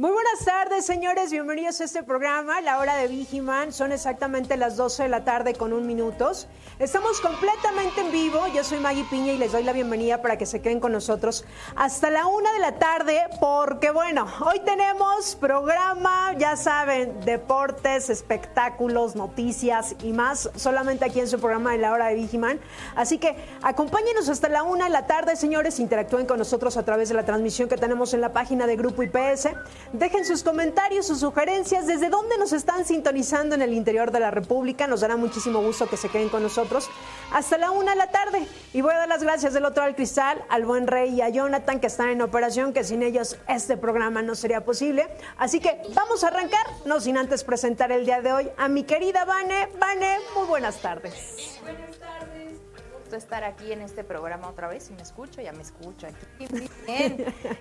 Muy buenas tardes, señores. Bienvenidos a este programa, La Hora de Vigiman. Son exactamente las 12 de la tarde con un minutos. Estamos completamente en vivo. Yo soy Maggie Piña y les doy la bienvenida para que se queden con nosotros hasta la una de la tarde, porque bueno, hoy tenemos programa, ya saben, deportes, espectáculos, noticias y más, solamente aquí en su programa de La Hora de Vigiman. Así que acompáñenos hasta la una de la tarde, señores. Interactúen con nosotros a través de la transmisión que tenemos en la página de Grupo IPS. Dejen sus comentarios, sus sugerencias, desde dónde nos están sintonizando en el interior de la República. Nos dará muchísimo gusto que se queden con nosotros hasta la una de la tarde. Y voy a dar las gracias del otro al cristal, al buen rey y a Jonathan que están en operación, que sin ellos este programa no sería posible. Así que vamos a arrancar, no sin antes presentar el día de hoy a mi querida Vane. Vane, muy buenas tardes. Buenas tardes. Gusto estar aquí en este programa otra vez. Si me escucho, ya me escucho aquí.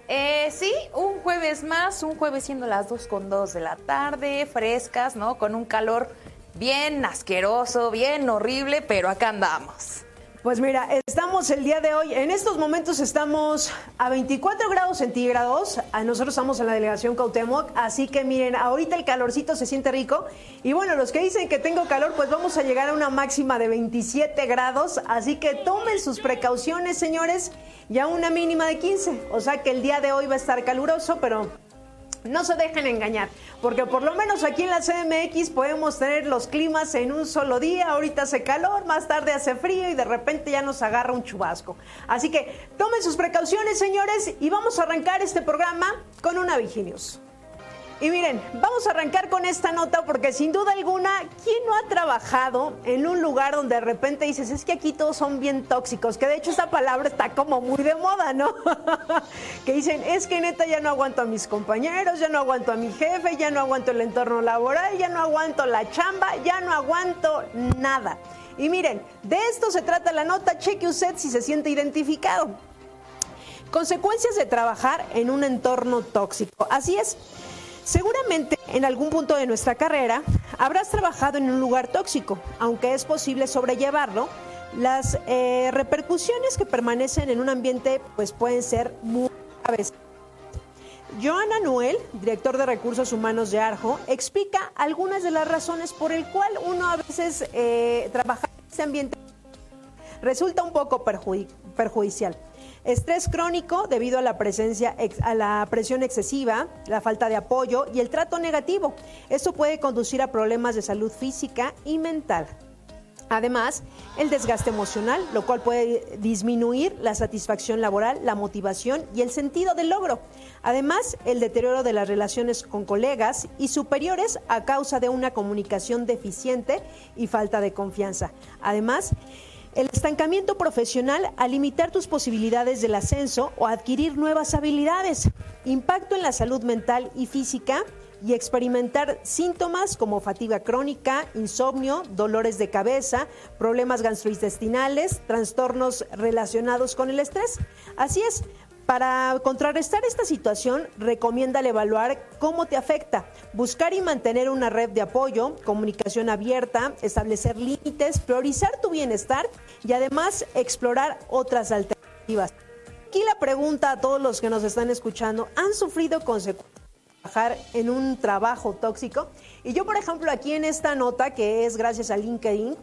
Eh, sí, un jueves más, un jueves siendo las 2 con 2 de la tarde, frescas, ¿no? Con un calor bien asqueroso, bien horrible, pero acá andamos. Pues mira, estamos el día de hoy, en estos momentos estamos a 24 grados centígrados, nosotros estamos en la delegación Cautemoc, así que miren, ahorita el calorcito se siente rico y bueno, los que dicen que tengo calor, pues vamos a llegar a una máxima de 27 grados, así que tomen sus precauciones, señores, y a una mínima de 15, o sea que el día de hoy va a estar caluroso, pero no se dejen engañar, porque por lo menos aquí en la CMX podemos tener los climas en un solo día. Ahorita hace calor, más tarde hace frío y de repente ya nos agarra un chubasco. Así que tomen sus precauciones, señores, y vamos a arrancar este programa con una Viginius. Y miren, vamos a arrancar con esta nota porque sin duda alguna, ¿quién no ha trabajado en un lugar donde de repente dices, es que aquí todos son bien tóxicos? Que de hecho esta palabra está como muy de moda, ¿no? que dicen, es que neta ya no aguanto a mis compañeros, ya no aguanto a mi jefe, ya no aguanto el entorno laboral, ya no aguanto la chamba, ya no aguanto nada. Y miren, de esto se trata la nota, cheque usted si se siente identificado. Consecuencias de trabajar en un entorno tóxico. Así es. Seguramente en algún punto de nuestra carrera habrás trabajado en un lugar tóxico, aunque es posible sobrellevarlo. Las eh, repercusiones que permanecen en un ambiente pues pueden ser muy graves. Joana Noel, director de recursos humanos de Arjo, explica algunas de las razones por el cual uno a veces eh, trabajar en ese ambiente resulta un poco perjudicial. Estrés crónico debido a la presencia a la presión excesiva, la falta de apoyo y el trato negativo. Esto puede conducir a problemas de salud física y mental. Además, el desgaste emocional, lo cual puede disminuir la satisfacción laboral, la motivación y el sentido del logro. Además, el deterioro de las relaciones con colegas y superiores a causa de una comunicación deficiente y falta de confianza. Además, el estancamiento profesional al limitar tus posibilidades del ascenso o adquirir nuevas habilidades. Impacto en la salud mental y física y experimentar síntomas como fatiga crónica, insomnio, dolores de cabeza, problemas gastrointestinales, trastornos relacionados con el estrés. Así es, para contrarrestar esta situación, recomienda evaluar cómo te afecta, buscar y mantener una red de apoyo, comunicación abierta, establecer límites, priorizar tu bienestar y además explorar otras alternativas. Aquí la pregunta a todos los que nos están escuchando, ¿han sufrido consecuencias trabajar en un trabajo tóxico? Y yo, por ejemplo, aquí en esta nota, que es gracias a LinkedIn,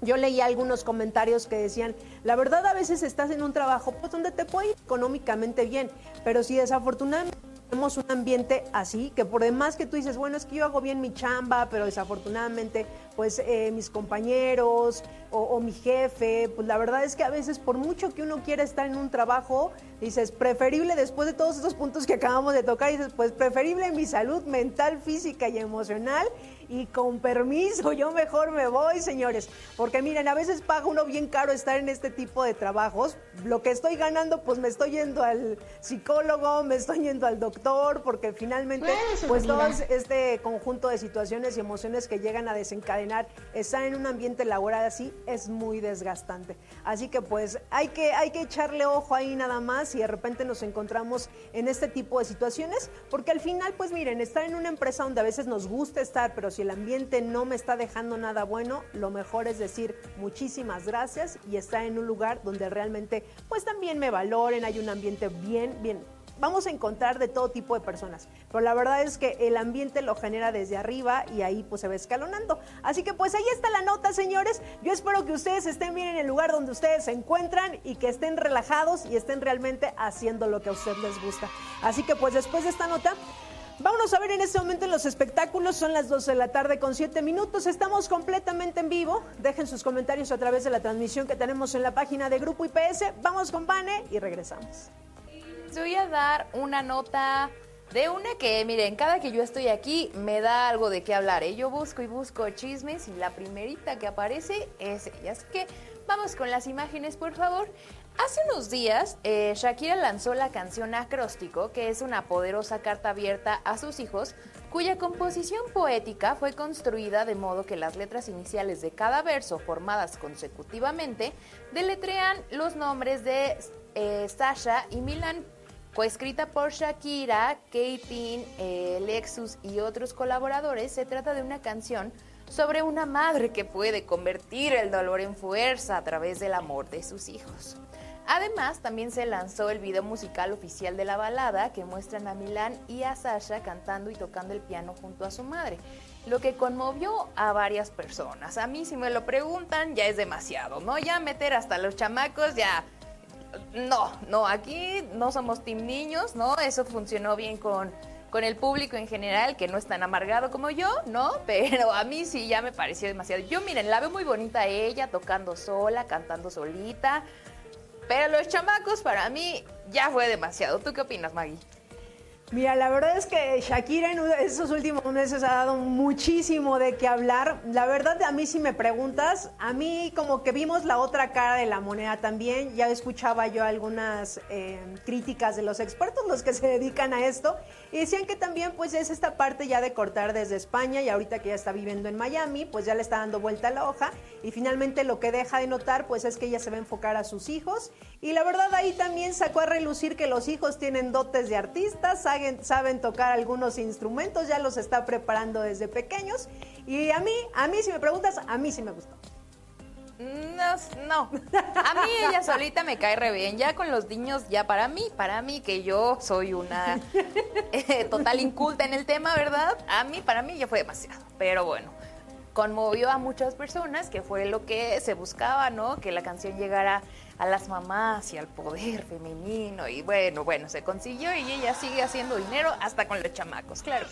yo leí algunos comentarios que decían, la verdad a veces estás en un trabajo pues, donde te puede ir económicamente bien, pero si desafortunadamente tenemos un ambiente así, que por demás que tú dices, bueno, es que yo hago bien mi chamba, pero desafortunadamente pues eh, mis compañeros o, mi jefe, pues la verdad es que a veces por mucho que uno quiera estar en un trabajo, dices, preferible después de todos estos puntos que acabamos de tocar, dices, pues preferible mi salud mental, física y emocional y con permiso, yo mejor me voy, señores. Porque miren, a veces paga uno bien caro estar en este tipo de trabajos. Lo que estoy ganando, pues me estoy yendo al psicólogo, me estoy yendo al doctor, porque finalmente, pues todo este conjunto de situaciones y emociones que llegan a desencadenar estar en un ambiente laboral así es muy desgastante. Así que pues hay que, hay que echarle ojo ahí nada más y de repente nos encontramos en este tipo de situaciones, porque al final, pues miren, estar en una empresa donde a veces nos gusta estar, pero si el ambiente no me está dejando nada bueno, lo mejor es decir muchísimas gracias y estar en un lugar donde realmente pues también me valoren, hay un ambiente bien, bien vamos a encontrar de todo tipo de personas, pero la verdad es que el ambiente lo genera desde arriba y ahí pues se va escalonando. Así que pues ahí está la nota, señores. Yo espero que ustedes estén bien en el lugar donde ustedes se encuentran y que estén relajados y estén realmente haciendo lo que a ustedes les gusta. Así que pues después de esta nota Vámonos a ver en este momento en los espectáculos. Son las 12 de la tarde con 7 minutos. Estamos completamente en vivo. Dejen sus comentarios a través de la transmisión que tenemos en la página de Grupo IPS. Vamos con Vane y regresamos. Voy a dar una nota de una que, miren, cada que yo estoy aquí me da algo de qué hablar. ¿eh? Yo busco y busco chismes y la primerita que aparece es ella. Así que vamos con las imágenes, por favor. Hace unos días, eh, Shakira lanzó la canción Acróstico, que es una poderosa carta abierta a sus hijos, cuya composición poética fue construida de modo que las letras iniciales de cada verso, formadas consecutivamente, deletrean los nombres de eh, Sasha y Milan. Coescrita por Shakira, Katie, eh, Lexus y otros colaboradores, se trata de una canción sobre una madre que puede convertir el dolor en fuerza a través del amor de sus hijos. Además, también se lanzó el video musical oficial de la balada que muestran a Milán y a Sasha cantando y tocando el piano junto a su madre, lo que conmovió a varias personas. A mí si me lo preguntan ya es demasiado, ¿no? Ya meter hasta los chamacos ya... No, no, aquí no somos team niños, ¿no? Eso funcionó bien con, con el público en general, que no es tan amargado como yo, ¿no? Pero a mí sí ya me pareció demasiado. Yo, miren, la veo muy bonita ella, tocando sola, cantando solita. Pero los chamacos para mí ya fue demasiado. ¿Tú qué opinas, Maggie? Mira, la verdad es que Shakira en esos últimos meses ha dado muchísimo de qué hablar. La verdad, a mí si me preguntas, a mí como que vimos la otra cara de la moneda también. Ya escuchaba yo algunas eh, críticas de los expertos, los que se dedican a esto, y decían que también pues es esta parte ya de cortar desde España y ahorita que ya está viviendo en Miami, pues ya le está dando vuelta a la hoja y finalmente lo que deja de notar pues es que ella se va a enfocar a sus hijos y la verdad ahí también sacó a relucir que los hijos tienen dotes de artistas, saben, saben tocar algunos instrumentos, ya los está preparando desde pequeños y a mí, a mí si me preguntas, a mí sí me gustó. No, no. A mí ella solita me cae re bien. Ya con los niños, ya para mí, para mí, que yo soy una eh, total inculta en el tema, ¿verdad? A mí, para mí ya fue demasiado. Pero bueno, conmovió a muchas personas, que fue lo que se buscaba, ¿no? Que la canción llegara a las mamás y al poder femenino. Y bueno, bueno, se consiguió y ella sigue haciendo dinero hasta con los chamacos, claro.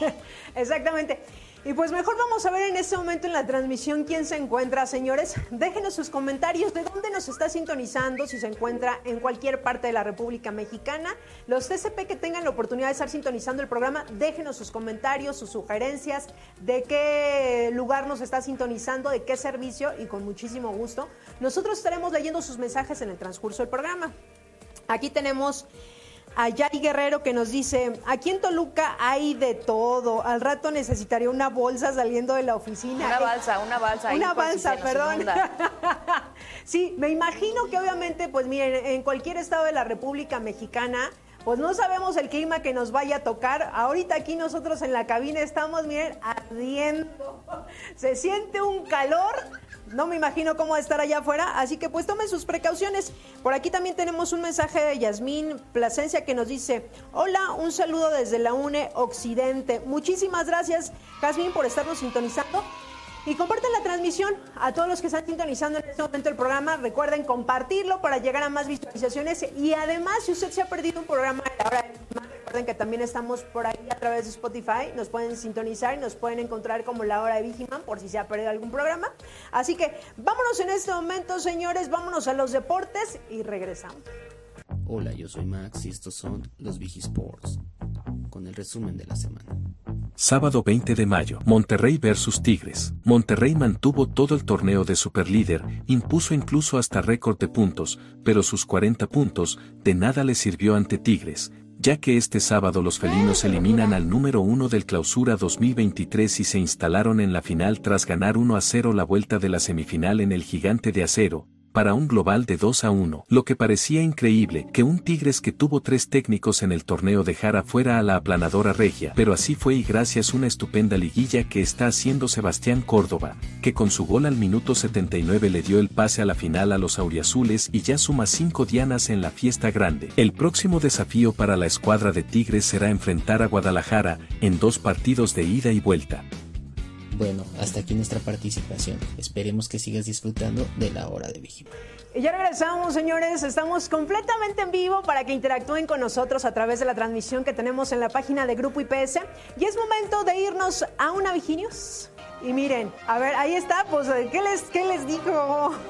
Exactamente. Y pues mejor vamos a ver en este momento en la transmisión quién se encuentra, señores. Déjenos sus comentarios de dónde nos está sintonizando, si se encuentra en cualquier parte de la República Mexicana. Los TCP que tengan la oportunidad de estar sintonizando el programa, déjenos sus comentarios, sus sugerencias, de qué lugar nos está sintonizando, de qué servicio y con muchísimo gusto. Nosotros estaremos leyendo sus mensajes en el transcurso del programa. Aquí tenemos a Yari Guerrero que nos dice, aquí en Toluca hay de todo, al rato necesitaría una bolsa saliendo de la oficina. Una balsa, una balsa. Una balsa, perdón. sí, me imagino que obviamente, pues miren, en cualquier estado de la República Mexicana, pues no sabemos el clima que nos vaya a tocar. Ahorita aquí nosotros en la cabina estamos, miren, ardiendo. Se siente un calor no me imagino cómo estar allá afuera, así que pues tomen sus precauciones. Por aquí también tenemos un mensaje de Yasmín Plasencia que nos dice, hola, un saludo desde la UNE Occidente. Muchísimas gracias, Yasmín, por estarnos sintonizando. Y comparten la transmisión a todos los que están sintonizando en este momento el programa. Recuerden compartirlo para llegar a más visualizaciones. Y además, si usted se ha perdido un programa de la hora de que también estamos por ahí a través de Spotify. Nos pueden sintonizar y nos pueden encontrar como la hora de Vigiman por si se ha perdido algún programa. Así que vámonos en este momento, señores, vámonos a los deportes y regresamos. Hola, yo soy Max y estos son los Vigisports, con el resumen de la semana. Sábado 20 de mayo, Monterrey versus Tigres. Monterrey mantuvo todo el torneo de superlíder, impuso incluso hasta récord de puntos, pero sus 40 puntos de nada le sirvió ante Tigres, ya que este sábado los felinos eliminan al número uno del clausura 2023 y se instalaron en la final tras ganar 1 a 0 la vuelta de la semifinal en el gigante de acero, para un global de 2 a 1, lo que parecía increíble que un Tigres que tuvo tres técnicos en el torneo dejara fuera a la aplanadora regia, pero así fue y gracias a una estupenda liguilla que está haciendo Sebastián Córdoba, que con su gol al minuto 79 le dio el pase a la final a los auriazules y ya suma cinco dianas en la fiesta grande. El próximo desafío para la escuadra de Tigres será enfrentar a Guadalajara en dos partidos de ida y vuelta. Bueno, hasta aquí nuestra participación. Esperemos que sigas disfrutando de la hora de Vigima. Y ya regresamos, señores. Estamos completamente en vivo para que interactúen con nosotros a través de la transmisión que tenemos en la página de Grupo IPS. Y es momento de irnos a una Viginius. Y miren, a ver, ahí está, pues, ¿qué les, qué les dijo?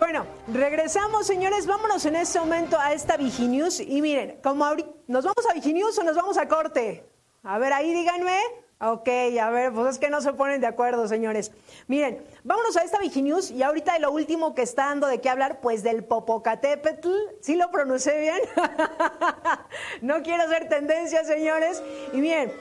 Bueno, regresamos, señores. Vámonos en este momento a esta Viginius. Y miren, como ahorita, ¿nos vamos a Viginius o nos vamos a corte? A ver, ahí díganme. Ok, a ver, pues es que no se ponen de acuerdo, señores. Miren, vámonos a esta Viginews y ahorita de lo último que está dando de qué hablar, pues del Popocatépetl. ¿Sí lo pronuncié bien? no quiero hacer tendencia, señores. Y miren,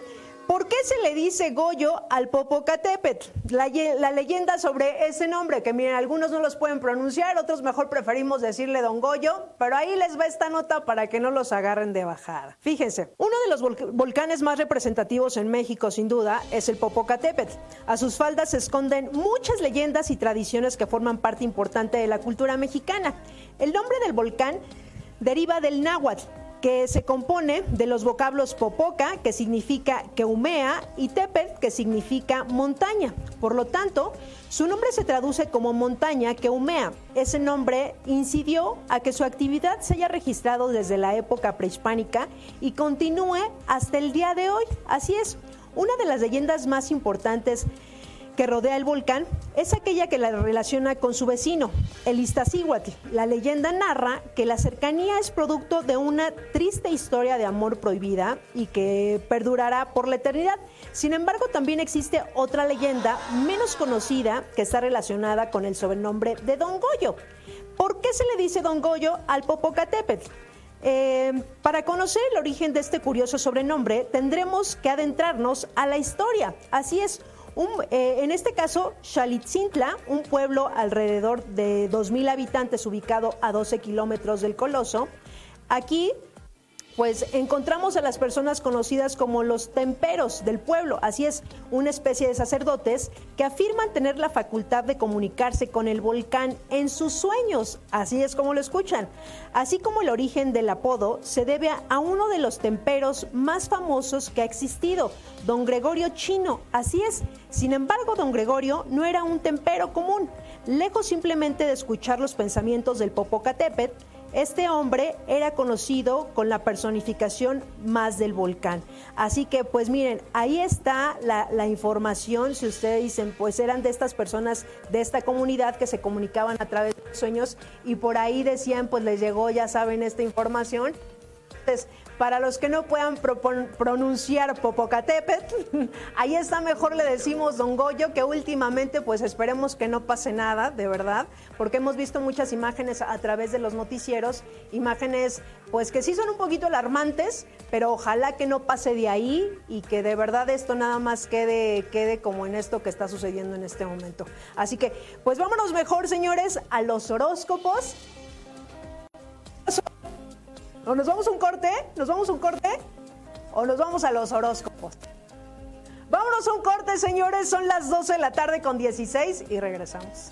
¿Por qué se le dice Goyo al Popocatépetl? La, leyenda sobre ese nombre, que miren, algunos no los pueden pronunciar, otros mejor preferimos decirle Don Goyo, pero ahí les va esta nota para que no los agarren de bajada. Fíjense, uno de los volcanes más representativos en México, sin duda, es el Popocatépetl. A sus faldas se esconden muchas leyendas y tradiciones que forman parte importante de la cultura mexicana. El nombre del volcán deriva del náhuatl, que se compone de los vocablos popoca, que significa que humea, y tepet, que significa montaña. Por lo tanto, su nombre se traduce como montaña que humea. Ese nombre incidió a que su actividad se haya registrado desde la época prehispánica y continúe hasta el día de hoy. Así es, una de las leyendas más importantes que rodea el volcán es aquella que la relaciona con su vecino, el Iztaccíhuatl. La leyenda narra que la cercanía es producto de una triste historia de amor prohibida y que perdurará por la eternidad. Sin embargo, también existe otra leyenda menos conocida que está relacionada con el sobrenombre de Don Goyo. ¿Por qué se le dice Don Goyo al Popocatépetl? Eh, para conocer el origen de este curioso sobrenombre, tendremos que adentrarnos a la historia. Así es, eh, en este caso, Xalitzintla, un pueblo alrededor de 2.000 habitantes ubicado a 12 kilómetros del Coloso, aquí pues encontramos a las personas conocidas como los temperos del pueblo, así es, una especie de sacerdotes que afirman tener la facultad de comunicarse con el volcán en sus sueños, así es como lo escuchan. Así como el origen del apodo se debe a uno de los temperos más famosos que ha existido, don Gregorio Chino, así es. Sin embargo, don Gregorio no era un tempero común, lejos simplemente de escuchar los pensamientos del Popocatépetl, este hombre era conocido con la personificación más del volcán. Así que, pues miren, ahí está la, información. Si ustedes dicen, pues eran de estas personas de esta comunidad que se comunicaban a través de sueños y por ahí decían, pues les llegó, ya saben, esta información. Entonces, para los que no puedan pronunciar Popocatépetl, ahí está mejor le decimos Don Goyo, que últimamente pues esperemos que no pase nada, de verdad, porque hemos visto muchas imágenes a través de los noticieros, imágenes pues que sí son un poquito alarmantes, pero ojalá que no pase de ahí y que de verdad esto nada más quede, quede como en esto que está sucediendo en este momento. Así que pues vámonos mejor, señores, a los horóscopos. ¿O nos vamos a un corte? ¿Nos vamos a un corte? ¿O nos vamos a los horóscopos? Vámonos a un corte, señores. Son las 12 de la tarde con 16 y regresamos.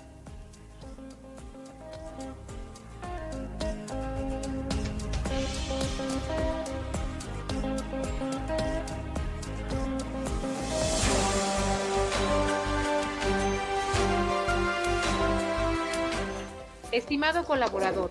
Estimado colaborador,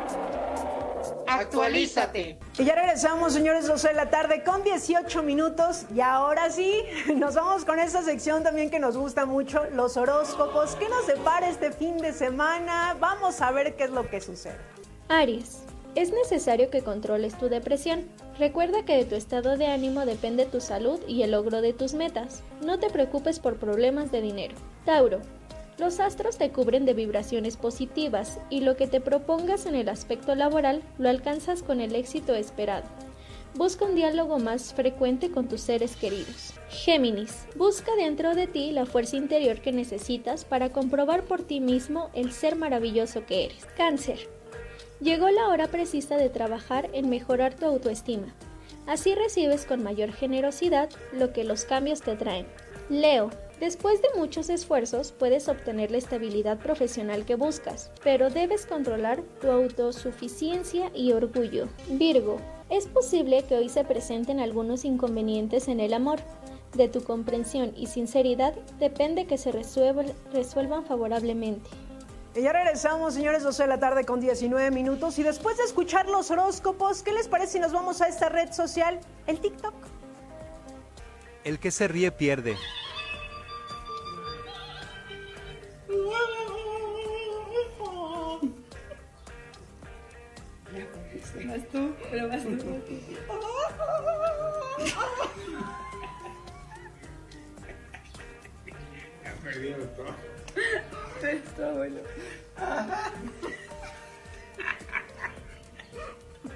Actualízate. Y ya regresamos, señores, 12 de la tarde con 18 minutos. Y ahora sí, nos vamos con esta sección también que nos gusta mucho, los horóscopos. ¿Qué nos depara este fin de semana? Vamos a ver qué es lo que sucede. Aries. Es necesario que controles tu depresión. Recuerda que de tu estado de ánimo depende tu salud y el logro de tus metas. No te preocupes por problemas de dinero. Tauro. Los astros te cubren de vibraciones positivas y lo que te propongas en el aspecto laboral lo alcanzas con el éxito esperado. Busca un diálogo más frecuente con tus seres queridos. Géminis, busca dentro de ti la fuerza interior que necesitas para comprobar por ti mismo el ser maravilloso que eres. Cáncer, llegó la hora precisa de trabajar en mejorar tu autoestima. Así recibes con mayor generosidad lo que los cambios te traen. Leo, después de muchos esfuerzos puedes obtener la estabilidad profesional que buscas, pero debes controlar tu autosuficiencia y orgullo. Virgo, es posible que hoy se presenten algunos inconvenientes en el amor. De tu comprensión y sinceridad depende que se resuelvan, resuelvan favorablemente. Y ya regresamos, señores, 12 de la tarde con 19 minutos. Y después de escuchar los horóscopos, ¿qué les parece si nos vamos a esta red social, el TikTok? El que se ríe pierde.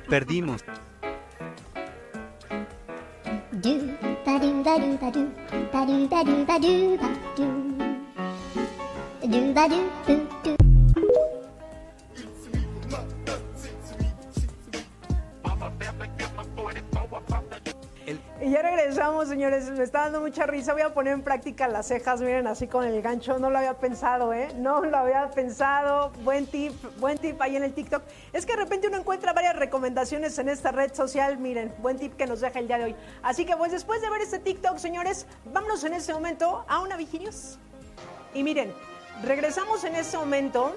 Perdimos. do ba do ba do ba do ba do ba do señores. Me está dando mucha risa. Voy a poner en práctica las cejas, miren, así con el gancho. No lo había pensado, ¿eh? No lo había pensado. Buen tip, buen tip ahí en el TikTok. Es que de repente uno encuentra varias recomendaciones en esta red social. Miren, buen tip que nos deja el día de hoy. Así que, pues, después de ver este TikTok, señores, vámonos en este momento a una Vigilios. Y miren, regresamos en este momento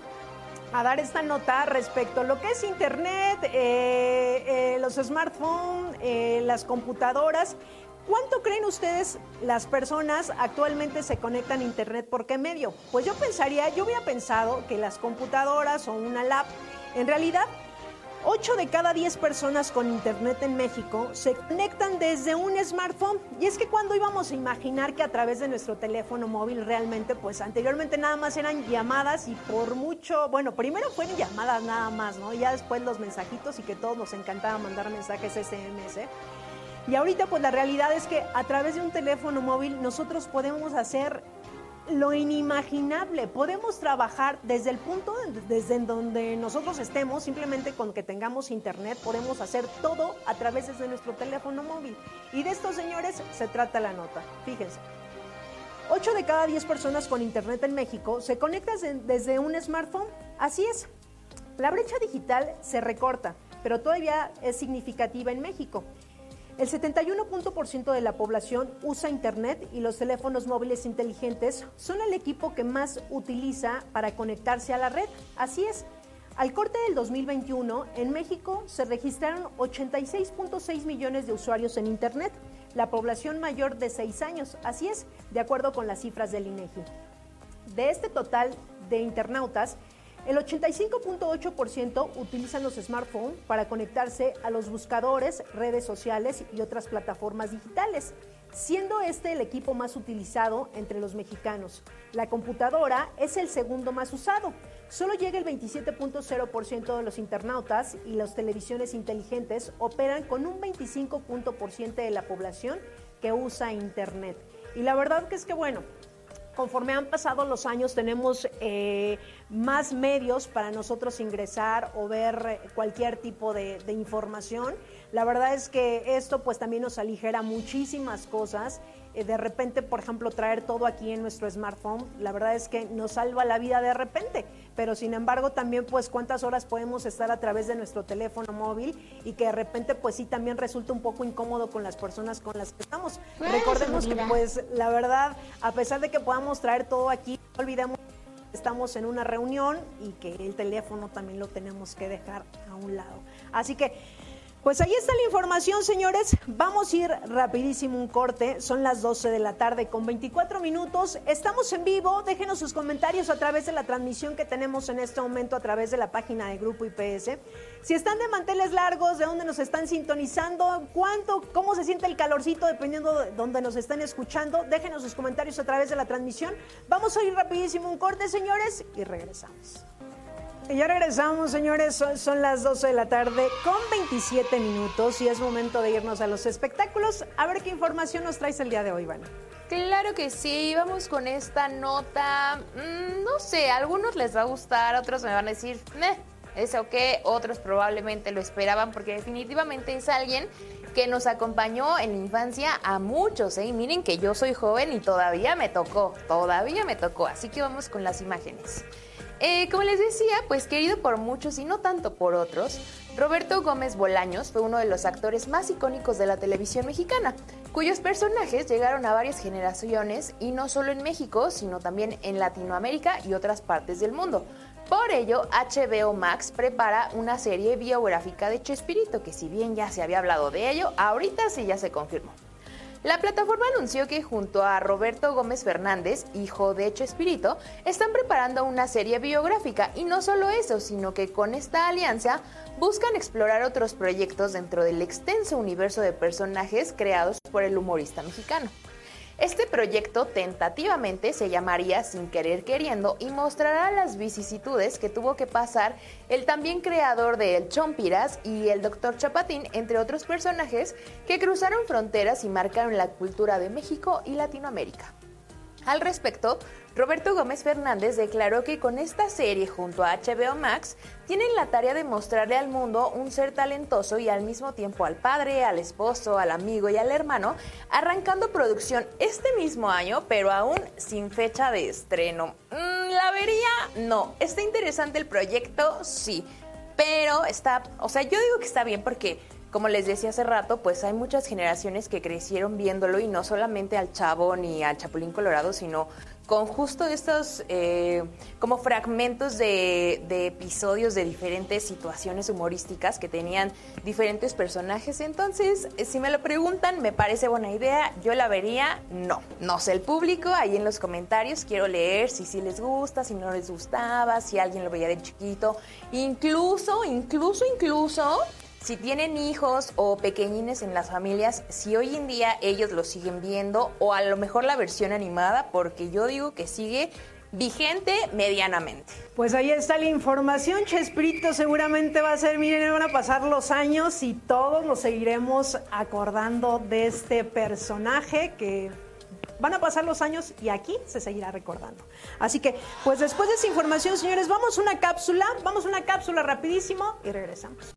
a dar esta nota respecto a lo que es Internet, eh, eh, los smartphones, eh, las computadoras. ¿Cuánto creen ustedes las personas actualmente se conectan a Internet? ¿Por qué medio? Pues yo pensaría, yo hubiera pensado que las computadoras o una lap, en realidad 8 de cada 10 personas con internet en México se conectan desde un smartphone. Y es que cuando íbamos a imaginar que a través de nuestro teléfono móvil realmente, pues anteriormente nada más eran llamadas y por mucho, bueno, primero fueron llamadas nada más, ¿no? Ya después los mensajitos y que todos nos encantaba mandar mensajes SMS. Y ahorita pues la realidad es que a través de un teléfono móvil nosotros podemos hacer lo inimaginable. Podemos trabajar desde el punto de- desde donde nosotros estemos, simplemente con que tengamos internet, podemos hacer todo a través de nuestro teléfono móvil. Y de estos señores se trata la nota. Fíjense. 8 de cada 10 personas con internet en México se conectan de- desde un smartphone. Así es. La brecha digital se recorta, pero todavía es significativa en México. El 71% de la población usa Internet y los teléfonos móviles inteligentes son el equipo que más utiliza para conectarse a la red. Así es. Al corte del 2021, en México se registraron 86.6 millones de usuarios en Internet, la población mayor de 6 años. Así es, de acuerdo con las cifras del INEGI. De este total de internautas, el 85.8% utilizan los smartphones para conectarse a los buscadores, redes sociales y otras plataformas digitales, siendo este el equipo más utilizado entre los mexicanos. La computadora es el segundo más usado, solo llega el 27.0% de los internautas y las televisiones inteligentes operan con un 25% de la población que usa Internet. Y la verdad que es que, bueno, conforme han pasado los años tenemos eh, más medios para nosotros ingresar o ver cualquier tipo de, de información. La verdad es que esto pues también nos aligera muchísimas cosas eh, de repente, por ejemplo, traer todo aquí en nuestro smartphone, la verdad es que nos salva la vida de repente, pero sin embargo también pues cuántas horas podemos estar a través de nuestro teléfono móvil y que de repente pues sí también resulta un poco incómodo con las personas con las que estamos. Recordemos que pues la verdad, a pesar de que podamos traer todo aquí, no olvidemos que estamos en una reunión y que el teléfono también lo tenemos que dejar a un lado. Así que pues ahí está la información, señores. Vamos a ir rapidísimo un corte. Son las 12 de la tarde con 24 minutos. Estamos en vivo. Déjenos sus comentarios a través de la transmisión que tenemos en este momento a través de la página de Grupo IPS. Si están de manteles largos, de dónde nos están sintonizando, cuánto, cómo se siente el calorcito dependiendo de dónde nos están escuchando, déjenos sus comentarios a través de la transmisión. Vamos a ir rapidísimo un corte, señores, y regresamos. Ya regresamos, señores. Son, las 12 de la tarde con 27 minutos y es momento de irnos a los espectáculos. A ver qué información nos traes el día de hoy, Ivana. Claro que sí, vamos con esta nota. Mmm, no sé, a algunos les va a gustar, otros me van a decir, Meh, eso qué, otros probablemente lo esperaban porque definitivamente es alguien que nos acompañó en la infancia a muchos, ¿eh? Y miren que yo soy joven y todavía me tocó, todavía me tocó, así que vamos con las imágenes. Eh, como les decía, pues querido por muchos y no tanto por otros, Roberto Gómez Bolaños fue uno de los actores más icónicos de la televisión mexicana, cuyos personajes llegaron a varias generaciones y no solo en México, sino también en Latinoamérica y otras partes del mundo. Por ello, HBO Max prepara una serie biográfica de Chespirito, que si bien ya se había hablado de ello, ahorita sí ya se confirmó. La plataforma anunció que junto a Roberto Gómez Fernández, hijo de Chespirito, están preparando una serie biográfica y no solo eso, sino que con esta alianza buscan explorar otros proyectos dentro del extenso universo de personajes creados por el humorista mexicano. Este proyecto tentativamente se llamaría Sin querer queriendo y mostrará las vicisitudes que tuvo que pasar el también creador de El Chompiras y el Dr. Chapatín, entre otros personajes que cruzaron fronteras y marcaron la cultura de México y Latinoamérica. Al respecto, Roberto Gómez Fernández declaró que con esta serie junto a HBO Max tienen la tarea de mostrarle al mundo un ser talentoso y al mismo tiempo al padre, al esposo, al amigo y al hermano, arrancando producción este mismo año, pero aún sin fecha de estreno. Mm, ¿La vería? No. ¿Está interesante el proyecto? Sí. Pero está, o sea, yo digo que está bien porque como les decía hace rato, pues hay muchas generaciones que crecieron viéndolo y no solamente al Chavo ni al Chapulín Colorado, sino con justo estos eh, como fragmentos de, de, episodios de diferentes situaciones humorísticas que tenían diferentes personajes. Entonces, si me lo preguntan, me parece buena idea. Yo la vería, no. No sé el público, ahí en los comentarios quiero leer si sí les gusta, si no les gustaba, si alguien lo veía de chiquito. Incluso, incluso, incluso si tienen hijos o pequeñines en las familias, si hoy en día ellos lo siguen viendo o a lo mejor la versión animada, porque yo digo que sigue vigente medianamente. Pues ahí está la información, Chespirito seguramente va a ser, miren, van a pasar los años y todos nos seguiremos acordando de este personaje que van a pasar los años y aquí se seguirá recordando. Así que, pues después de esa información, señores, vamos a una cápsula, vamos a una cápsula rapidísimo y regresamos.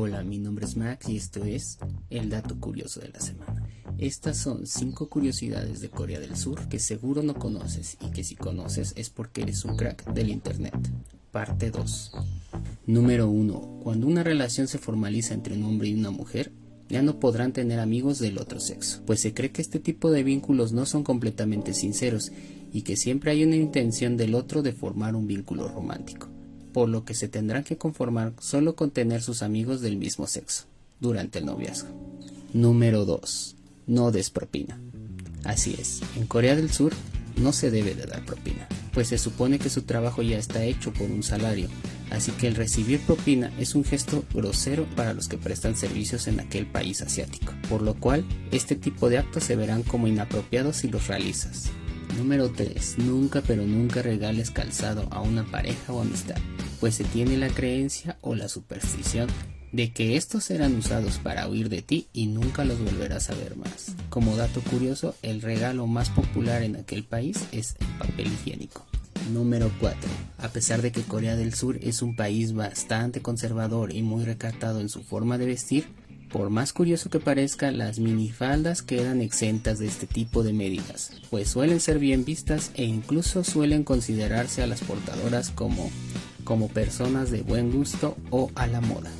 Hola, mi nombre es Max y esto es el dato curioso de la semana. Estas son 5 curiosidades de Corea del Sur que seguro no conoces y que si conoces es porque eres un crack del Internet. Parte 2. Número 1. Cuando una relación se formaliza entre un hombre y una mujer, ya no podrán tener amigos del otro sexo, pues se cree que este tipo de vínculos no son completamente sinceros y que siempre hay una intención del otro de formar un vínculo romántico por lo que se tendrán que conformar solo con tener sus amigos del mismo sexo durante el noviazgo. Número 2. No des propina. Así es, en Corea del Sur no se debe de dar propina, pues se supone que su trabajo ya está hecho por un salario, así que el recibir propina es un gesto grosero para los que prestan servicios en aquel país asiático, por lo cual este tipo de actos se verán como inapropiados si los realizas. Número 3. Nunca pero nunca regales calzado a una pareja o amistad, pues se tiene la creencia o la superstición de que estos serán usados para huir de ti y nunca los volverás a ver más. Como dato curioso, el regalo más popular en aquel país es el papel higiénico. Número 4. A pesar de que Corea del Sur es un país bastante conservador y muy recatado en su forma de vestir, por más curioso que parezca, las minifaldas quedan exentas de este tipo de medidas, pues suelen ser bien vistas e incluso suelen considerarse a las portadoras como, como personas de buen gusto o a la moda.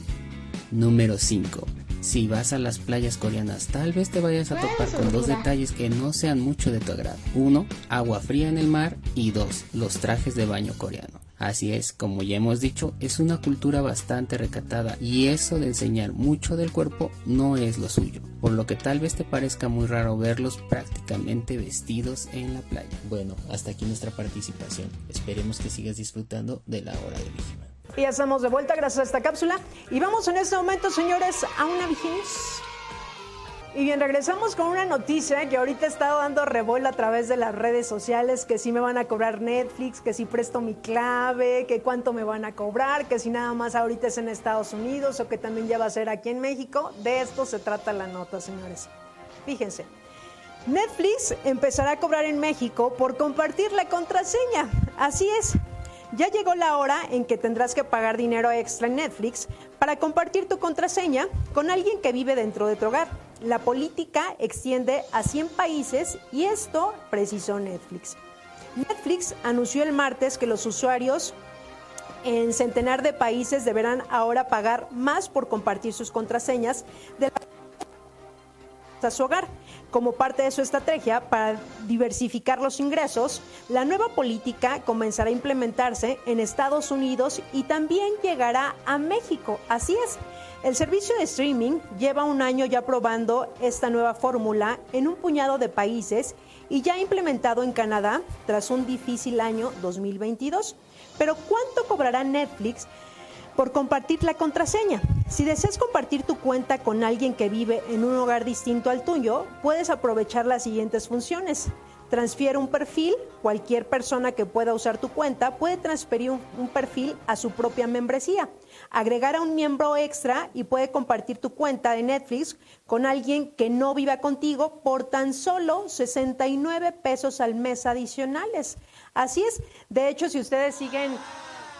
Número 5. Si vas a las playas coreanas, tal vez te vayas a topar con dos detalles que no sean mucho de tu agrado. Uno, agua fría en el mar y dos, los trajes de baño coreano. Así es, como ya hemos dicho, es una cultura bastante recatada y eso de enseñar mucho del cuerpo no es lo suyo, por lo que tal vez te parezca muy raro verlos prácticamente vestidos en la playa. Bueno, hasta aquí nuestra participación. Esperemos que sigas disfrutando de la hora de. Y ya estamos de vuelta gracias a esta cápsula. Y vamos en este momento, señores, a una vigilia. Y bien, regresamos con una noticia que ahorita estado dando revuelo a través de las redes sociales, que si me van a cobrar Netflix, que si presto mi clave, que cuánto me van a cobrar, que si nada más ahorita es en Estados Unidos o que también ya va a ser aquí en México. De esto se trata la nota, señores. Fíjense. Netflix empezará a cobrar en México por compartir la contraseña. Así es. Ya llegó la hora en que tendrás que pagar dinero extra en Netflix para compartir tu contraseña con alguien que vive dentro de tu hogar. La política extiende a 100 países y esto precisó Netflix. Netflix anunció el martes que los usuarios en centenar de países deberán ahora pagar más por compartir sus contraseñas de a su hogar. Como parte de su estrategia para diversificar los ingresos, la nueva política comenzará a implementarse en Estados Unidos y también llegará a México. Así es. El servicio de streaming lleva un año ya probando esta nueva fórmula en un puñado de países y ya implementado en Canadá tras un difícil año 2022. Pero ¿cuánto cobrará Netflix por compartir la contraseña? Si deseas compartir tu cuenta con alguien que vive en un hogar distinto al tuyo, puedes aprovechar las siguientes funciones. Transfiere un perfil, cualquier persona que pueda usar tu cuenta puede transferir un, perfil a su propia membresía agregar a un miembro extra y puede compartir tu cuenta de Netflix con alguien que no viva contigo por tan solo 69 pesos al mes adicionales. Así es. De hecho, si ustedes siguen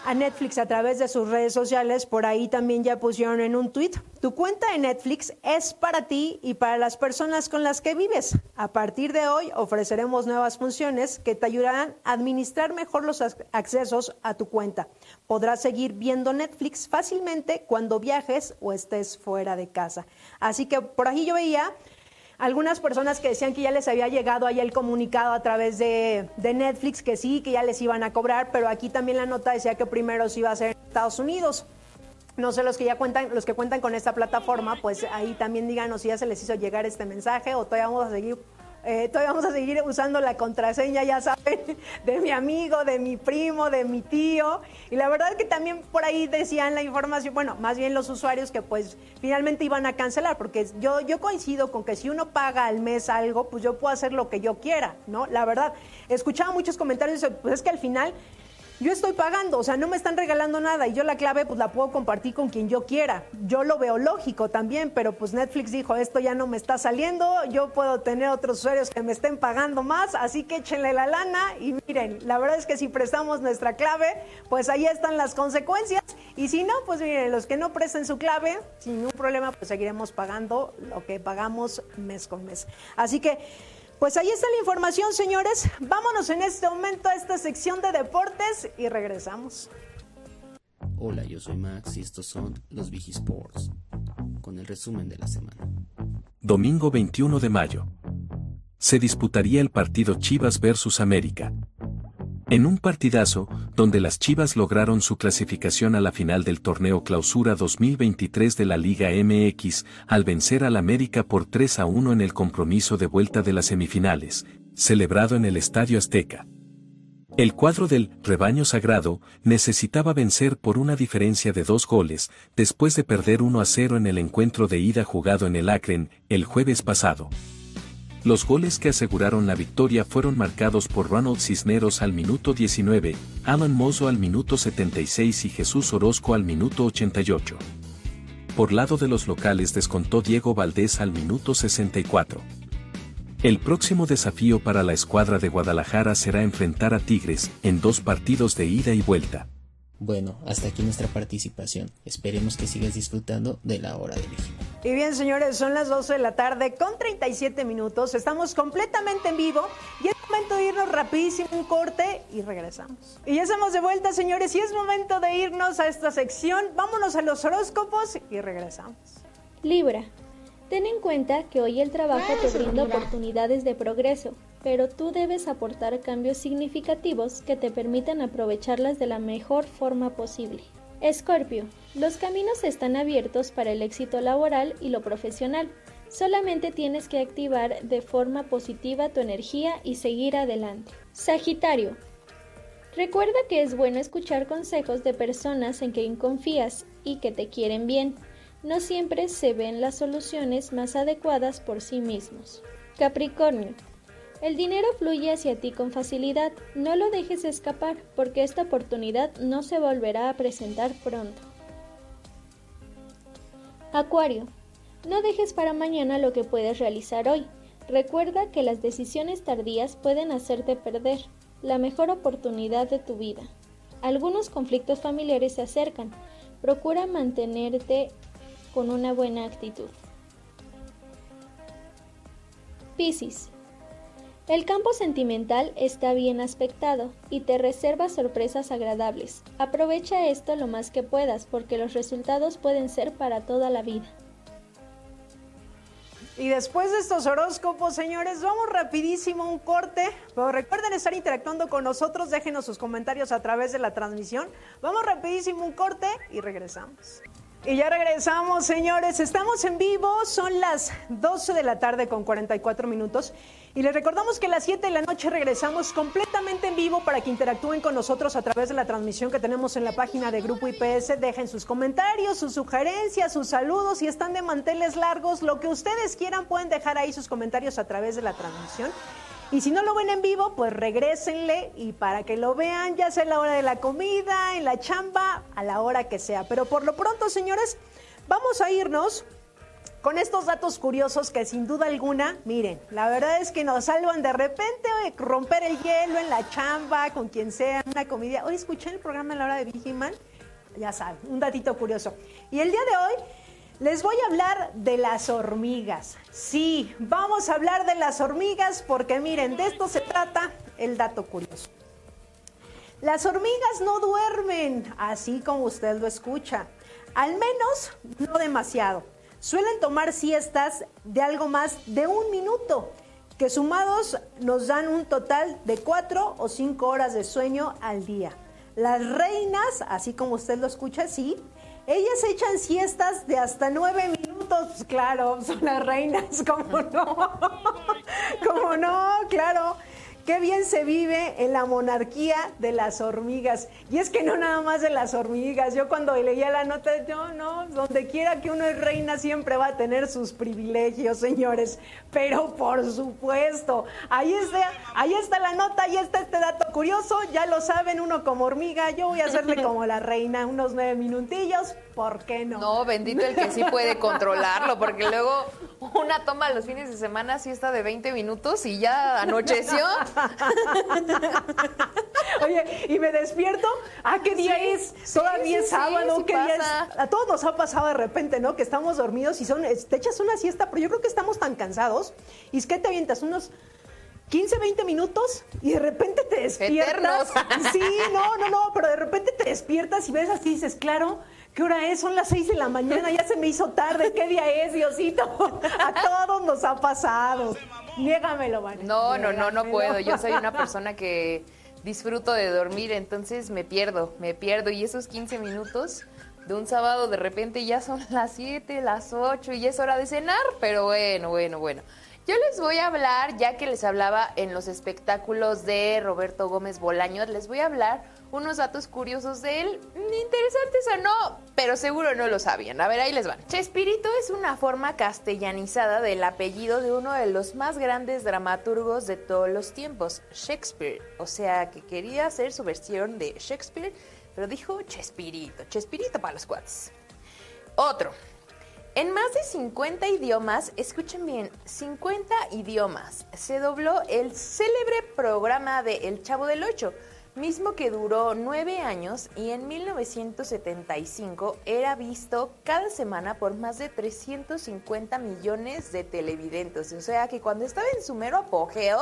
a Netflix a través de sus redes sociales, por ahí también ya pusieron en un tweet, tu cuenta de Netflix es para ti y para las personas con las que vives. A partir de hoy ofreceremos nuevas funciones que te ayudarán a administrar mejor los accesos a tu cuenta. Podrás seguir viendo Netflix fácilmente cuando viajes o estés fuera de casa. Así que por ahí yo veía algunas personas que decían que ya les había llegado ahí el comunicado a través de, de, Netflix, que sí, que ya les iban a cobrar, pero aquí también la nota decía que primero se iba a hacer en Estados Unidos. No sé, los que ya cuentan, los que cuentan con esta plataforma, pues ahí también díganos si ya se les hizo llegar este mensaje o todavía vamos a seguir eh, todavía vamos a seguir usando la contraseña, ya saben, de mi amigo, de mi primo, de mi tío. Y la verdad es que también por ahí decían la información, bueno, más bien los usuarios que pues finalmente iban a cancelar, porque yo, yo coincido con que si uno paga al mes algo, pues yo puedo hacer lo que yo quiera, ¿no? La verdad, escuchaba muchos comentarios, pues es que al final yo estoy pagando, o sea, no me están regalando nada y yo la clave pues la puedo compartir con quien yo quiera. Yo lo veo lógico también, pero pues Netflix dijo, esto ya no me está saliendo, yo puedo tener otros usuarios que me estén pagando más, así que échenle la lana y miren, la verdad es que si prestamos nuestra clave, pues ahí están las consecuencias y si no, pues miren, los que no presten su clave, sin ningún problema, pues seguiremos pagando lo que pagamos mes con mes. Así que... Pues ahí está la información, señores. Vámonos en este momento a esta sección de deportes y regresamos. Hola, yo soy Max y estos son los Vigi Sports, con el resumen de la semana. Domingo 21 de mayo. Se disputaría el partido Chivas versus América. En un partidazo, donde las Chivas lograron su clasificación a la final del torneo Clausura 2023 de la Liga MX, al vencer al América por 3 a 1 en el compromiso de vuelta de las semifinales, celebrado en el Estadio Azteca. El cuadro del rebaño sagrado necesitaba vencer por una diferencia de dos goles, después de perder 1 a 0 en el encuentro de ida jugado en el Acren, el jueves pasado. Los goles que aseguraron la victoria fueron marcados por Ronald Cisneros al minuto 19, Alan Mozo al minuto 76 y Jesús Orozco al minuto 88. Por lado de los locales descontó Diego Valdés al minuto 64. El próximo desafío para la escuadra de Guadalajara será enfrentar a Tigres en dos partidos de ida y vuelta. Bueno, hasta aquí nuestra participación. Esperemos que sigas disfrutando de la hora del ejido. Y bien, señores, son las 12 de la tarde con 37 minutos. Estamos completamente en vivo y es momento de irnos rapidísimo un corte y regresamos. Y ya estamos de vuelta, señores, y es momento de irnos a esta sección. Vámonos a los horóscopos y regresamos. Libra. Ten en cuenta que hoy el trabajo te brinda oportunidades de progreso, pero tú debes aportar cambios significativos que te permitan aprovecharlas de la mejor forma posible. Escorpio, los caminos están abiertos para el éxito laboral y lo profesional. Solamente tienes que activar de forma positiva tu energía y seguir adelante. Sagitario, recuerda que es bueno escuchar consejos de personas en quien confías y que te quieren bien. No siempre se ven las soluciones más adecuadas por sí mismos. Capricornio, el dinero fluye hacia ti con facilidad, no lo dejes escapar porque esta oportunidad no se volverá a presentar pronto. Acuario, no dejes para mañana lo que puedes realizar hoy. Recuerda que las decisiones tardías pueden hacerte perder la mejor oportunidad de tu vida. Algunos conflictos familiares se acercan. Procura mantenerte con una buena actitud. Piscis. El campo sentimental está bien aspectado y te reserva sorpresas agradables. Aprovecha esto lo más que puedas porque los resultados pueden ser para toda la vida. Y después de estos horóscopos, señores, vamos rapidísimo a un corte. Pero recuerden estar interactuando con nosotros, déjenos sus comentarios a través de la transmisión. Vamos rapidísimo un corte y regresamos. Y ya regresamos, señores. Estamos en vivo, son las 12 de la tarde con 44 minutos. Y les recordamos que a las 7 de la noche regresamos completamente en vivo para que interactúen con nosotros a través de la transmisión que tenemos en la página de Grupo IPS. Dejen sus comentarios, sus sugerencias, sus saludos. Si están de manteles largos, lo que ustedes quieran, pueden dejar ahí sus comentarios a través de la transmisión. Y si no lo ven en vivo, pues regrésenle y para que lo vean, ya sea en la hora de la comida, en la chamba, a la hora que sea. Pero por lo pronto, señores, vamos a irnos con estos datos curiosos que sin duda alguna, miren, la verdad es que nos salvan de repente de romper el hielo en la chamba, con quien sea, una comida. Hoy escuché el programa en la hora de Vigiman, ya saben, un datito curioso. Y el día de hoy les voy a hablar de las hormigas. Sí, vamos a hablar de las hormigas porque miren, de esto se trata el dato curioso. Las hormigas no duermen, así como usted lo escucha. Al menos no demasiado. Suelen tomar siestas de algo más de un minuto, que sumados nos dan un total de cuatro o cinco horas de sueño al día. Las reinas, así como usted lo escucha, sí, ellas echan siestas de hasta nueve minutos, claro, son las reinas, como no, como no, claro. Qué bien se vive en la monarquía de las hormigas. Y es que no nada más de las hormigas. Yo cuando leía la nota, yo no, donde quiera que uno es reina siempre va a tener sus privilegios, señores. Pero por supuesto, ahí está, ahí está la nota, ahí está este dato curioso. Ya lo saben, uno como hormiga, yo voy a hacerle como la reina, unos nueve minutillos. ¿Por qué no? No, bendito el que sí puede controlarlo, porque luego una toma los fines de semana siesta de 20 minutos y ya anocheció. Oye, y me despierto, ¿ah, qué día es? Todavía sí, es sábado, sí ¿qué día es? A todos nos ha pasado de repente, ¿no? Que estamos dormidos y son, te echas una siesta, pero yo creo que estamos tan cansados. Y es que te avientas unos 15, 20 minutos y de repente te despiertas. Eternos. Sí, no, no, no, pero de repente te despiertas y ves así y dices, claro. ¿Qué hora es? Son las 6 de la mañana, ya se me hizo tarde. ¿Qué día es, Diosito? A todos nos ha pasado. Niégamelo, Vanessa. No, no, no, no puedo. Yo soy una persona que disfruto de dormir, entonces me pierdo, me pierdo. Y esos 15 minutos de un sábado de repente ya son las 7, las 8 y ya es hora de cenar. Pero bueno, bueno, bueno. Yo les voy a hablar, ya que les hablaba en los espectáculos de Roberto Gómez Bolaños, les voy a hablar unos datos curiosos de él, interesantes o no, pero seguro no lo sabían. A ver, ahí les van. Chespirito es una forma castellanizada del apellido de uno de los más grandes dramaturgos de todos los tiempos, Shakespeare. O sea, que quería hacer su versión de Shakespeare, pero dijo Chespirito, Chespirito para los cuates. Otro. En más de 50 idiomas, escuchen bien, 50 idiomas, se dobló el célebre programa de El Chavo del Ocho, mismo que duró nueve años y en 1975 era visto cada semana por más de 350 millones de televidentes. O sea que cuando estaba en su mero apogeo,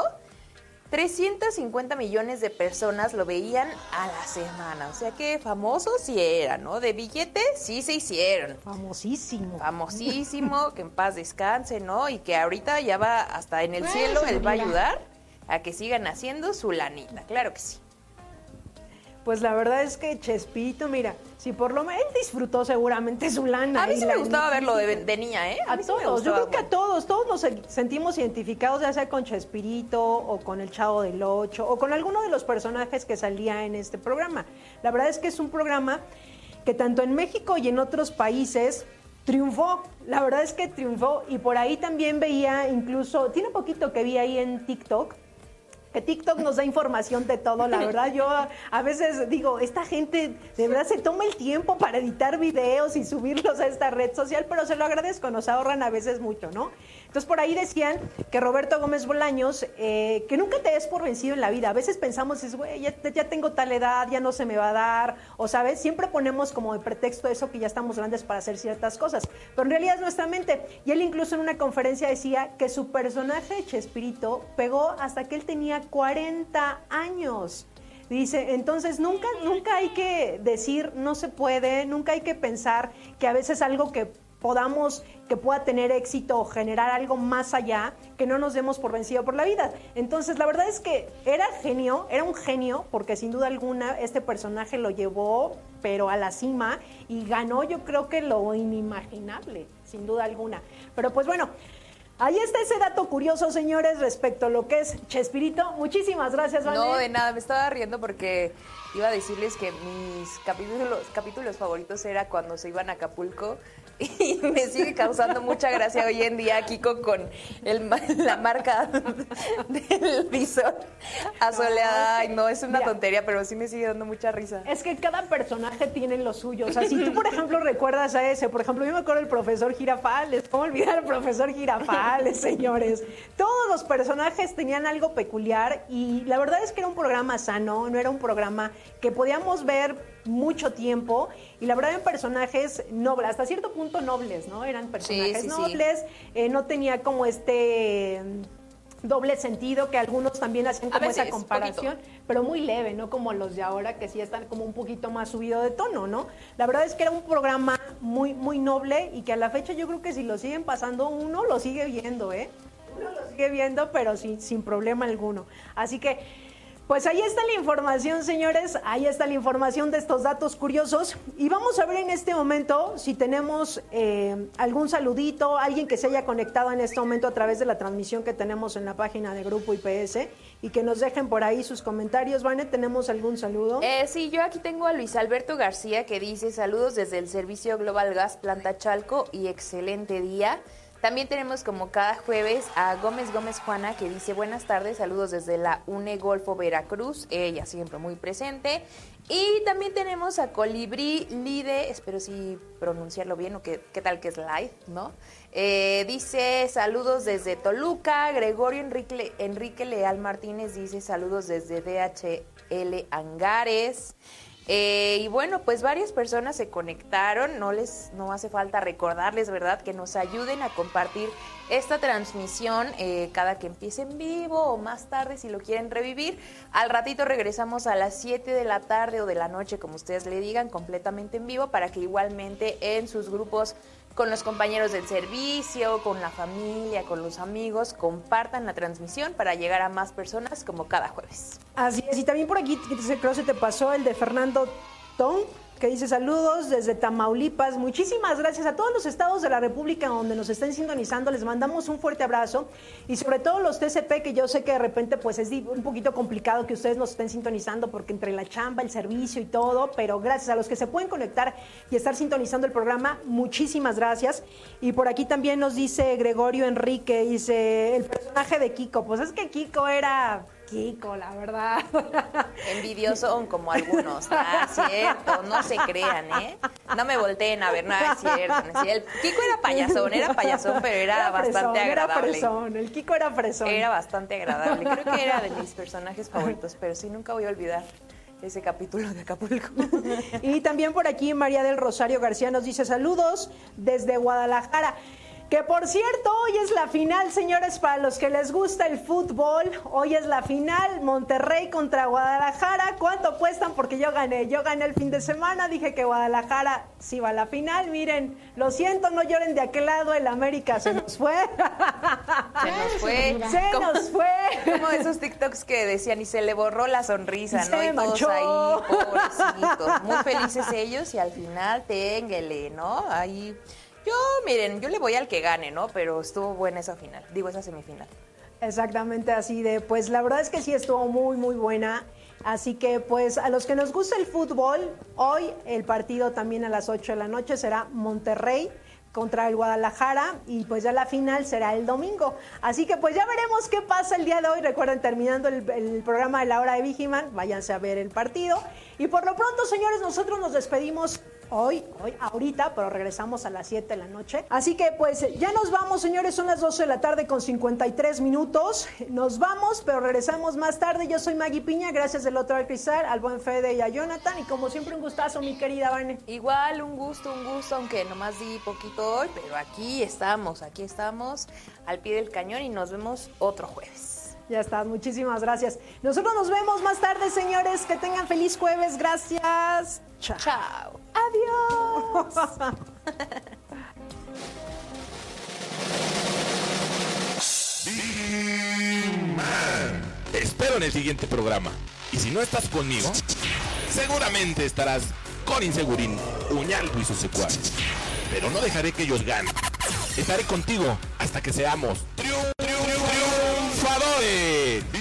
350 millones de personas lo veían a la semana. O sea que famosos sí eran, ¿no? De billetes sí se hicieron. Famosísimo. Famosísimo, que en paz descanse, ¿no? Y que ahorita ya va hasta en el cielo, él va a ayudar a que sigan haciendo su lanita. Claro que sí. Pues la verdad es que Chespirito, mira, si por lo menos él disfrutó seguramente su lana. A mí sí me gustaba verlo de, de niña, ¿eh? A sí todos, yo creo que a todos, todos nos sentimos identificados, ya sea con Chespirito o con el Chavo del Ocho o con alguno de los personajes que salía en este programa. La verdad es que es un programa que tanto en México y en otros países triunfó. La verdad es que triunfó y por ahí también veía incluso, tiene poquito que vi ahí en TikTok. Que TikTok nos da información de todo, la verdad. Yo a, veces digo, esta gente de verdad se toma el tiempo para editar videos y subirlos a esta red social, pero se lo agradezco, nos ahorran a veces mucho, ¿no? Entonces por ahí decían que Roberto Gómez Bolaños, eh, que nunca te des por vencido en la vida. A veces pensamos, es, güey, ya, ya tengo tal edad, ya no se me va a dar, o sabes, siempre ponemos como de pretexto eso que ya estamos grandes para hacer ciertas cosas, pero en realidad es nuestra mente. Y él incluso en una conferencia decía que su personaje Chespirito pegó hasta que él tenía 40 años. Dice, entonces nunca, nunca hay que decir no se puede, nunca hay que pensar que a veces algo que podamos, que pueda tener éxito o generar algo más allá, que no nos demos por vencido por la vida. Entonces, la verdad es que era genio, era un genio, porque sin duda alguna este personaje lo llevó, pero a la cima, y ganó yo creo que lo inimaginable, sin duda alguna. Pero pues bueno. Ahí está ese dato curioso, señores, respecto a lo que es Chespirito. Muchísimas gracias, Vane. No, de nada, me estaba riendo porque iba a decirles que mis capítulos, capítulos favoritos era cuando se iban a Acapulco y me sigue causando mucha gracia hoy en día Kiko con el, la marca del visor asoleada. Ay, no, es una tontería, pero sí me sigue dando mucha risa. Es que cada personaje tiene lo suyo. O sea, si tú, por ejemplo, recuerdas a ese, por ejemplo, yo me acuerdo del profesor Girafales. ¿Cómo olvidar al profesor Girafales, señores? Todos los personajes tenían algo peculiar y la verdad es que era un programa sano, no era un programa que podíamos ver mucho tiempo y la verdad eran personajes nobles, hasta cierto punto nobles, ¿no? Eran personajes sí, sí. nobles, eh, no tenía como este doble sentido que algunos también hacían A como esa comparación poquito. pero muy leve, no como los de ahora que sí están como un poquito más subido de tono, ¿no? La verdad es que era un programa muy, muy noble y que a la fecha yo creo que si lo siguen pasando, uno lo sigue viendo, ¿eh? Uno lo sigue viendo, pero sin, sin problema alguno. Así que, pues ahí está la información, señores, ahí está la información de estos datos curiosos. Y vamos a ver en este momento si tenemos eh, algún saludito, alguien que se haya conectado en este momento a través de la transmisión que tenemos en la página de Grupo IPS y que nos dejen por ahí sus comentarios. Vane, ¿tenemos algún saludo? Eh, sí, yo aquí tengo a Luis Alberto García que dice saludos desde el servicio Global Gas Planta Chalco y excelente día. También tenemos como cada jueves a Gómez Gómez Juana que dice buenas tardes, saludos desde la UNE Golfo Veracruz, ella siempre muy presente. Y también tenemos a Colibrí Lide, espero sí pronunciarlo bien o qué, qué tal que es live, ¿no? Eh, dice saludos desde Toluca, Gregorio Enrique, Enrique Leal Martínez dice saludos desde DHL Angares. Eh, y bueno, pues varias personas se conectaron, no les no hace falta recordarles, ¿verdad? Que nos ayuden a compartir esta transmisión eh, cada que empiece en vivo o más tarde si lo quieren revivir. Al ratito regresamos a las 7 de la tarde o de la noche, como ustedes le digan, completamente en vivo, para que igualmente en sus grupos con los compañeros del servicio, con la familia, con los amigos, compartan la transmisión para llegar a más personas como cada jueves. Así es, y también por aquí creo que se te pasó el de Fernando Tong, que dice saludos desde Tamaulipas. Muchísimas gracias a todos los estados de la República donde nos estén sintonizando. Les mandamos un fuerte abrazo y sobre todo los TCP que yo sé que de repente pues es un poquito complicado que ustedes nos estén sintonizando porque entre la chamba, el servicio y todo, pero gracias a los que se pueden conectar y estar sintonizando el programa, muchísimas gracias. Y por aquí también nos dice Gregorio Enrique, dice el personaje de Kiko, pues es que Kiko era Kiko, la verdad. Envidioso como algunos. Ah, cierto, no se crean, ¿eh? No me volteen a ver, no es cierto. No es cierto. El Kiko era payasón, era payasón, pero era, bastante Era agradable. fresón, el Kiko era fresón. Era bastante agradable. Creo que era de mis personajes favoritos, pero sí nunca voy a olvidar ese capítulo de Acapulco. Y también por aquí María del Rosario García nos dice saludos desde Guadalajara. Que por cierto, hoy es la final, señores, para los que les gusta el fútbol. Hoy es la final, Monterrey contra Guadalajara. ¿Cuánto apuestan? Porque yo gané. Yo gané el fin de semana, dije que Guadalajara sí va a la final. Miren, lo siento, no lloren de aquel lado, el América se nos fue. Se nos fue. Se nos fue. Como esos TikToks que decían y se le borró la sonrisa, Se ¿no? Y todos manchó. ahí, pobrecitos, muy felices ellos y al final ténguele, ¿no? Ahí, yo, miren, yo le voy al que gane, ¿no? Pero estuvo buena esa final, digo esa semifinal. Exactamente así de, pues la verdad es que sí estuvo muy, muy buena. Así que pues a los que nos gusta el fútbol, hoy el partido también a las 8 de la noche será Monterrey contra el Guadalajara y pues ya la final será el domingo. Así que pues ya veremos qué pasa el día de hoy. Recuerden, terminando el, programa de la hora de Vigiman, váyanse a ver el partido. Y por lo pronto, señores, nosotros nos despedimos hoy, hoy, ahorita, pero regresamos a las 7 de la noche. Así que pues ya nos vamos, señores, son las 12 de la tarde con 53 minutos. Nos vamos, pero regresamos más tarde. Yo soy Maggie Piña, gracias del otro al Cristal, al buen Fede y a Jonathan. Y como siempre, un gustazo, mi querida Vane. Igual, un gusto, un gusto, aunque nomás di poquito hoy, pero aquí estamos, aquí estamos al pie del cañón y nos vemos otro jueves. Ya está, muchísimas gracias. Nosotros nos vemos más tarde, señores. Que tengan feliz jueves. Gracias. Chao. Chao. Adiós. Te espero en el siguiente programa. Y si no estás conmigo, seguramente estarás con Insegurín, Uñaldo y sus secuaces. Pero no dejaré que ellos ganen. Estaré contigo hasta que seamos Libertadores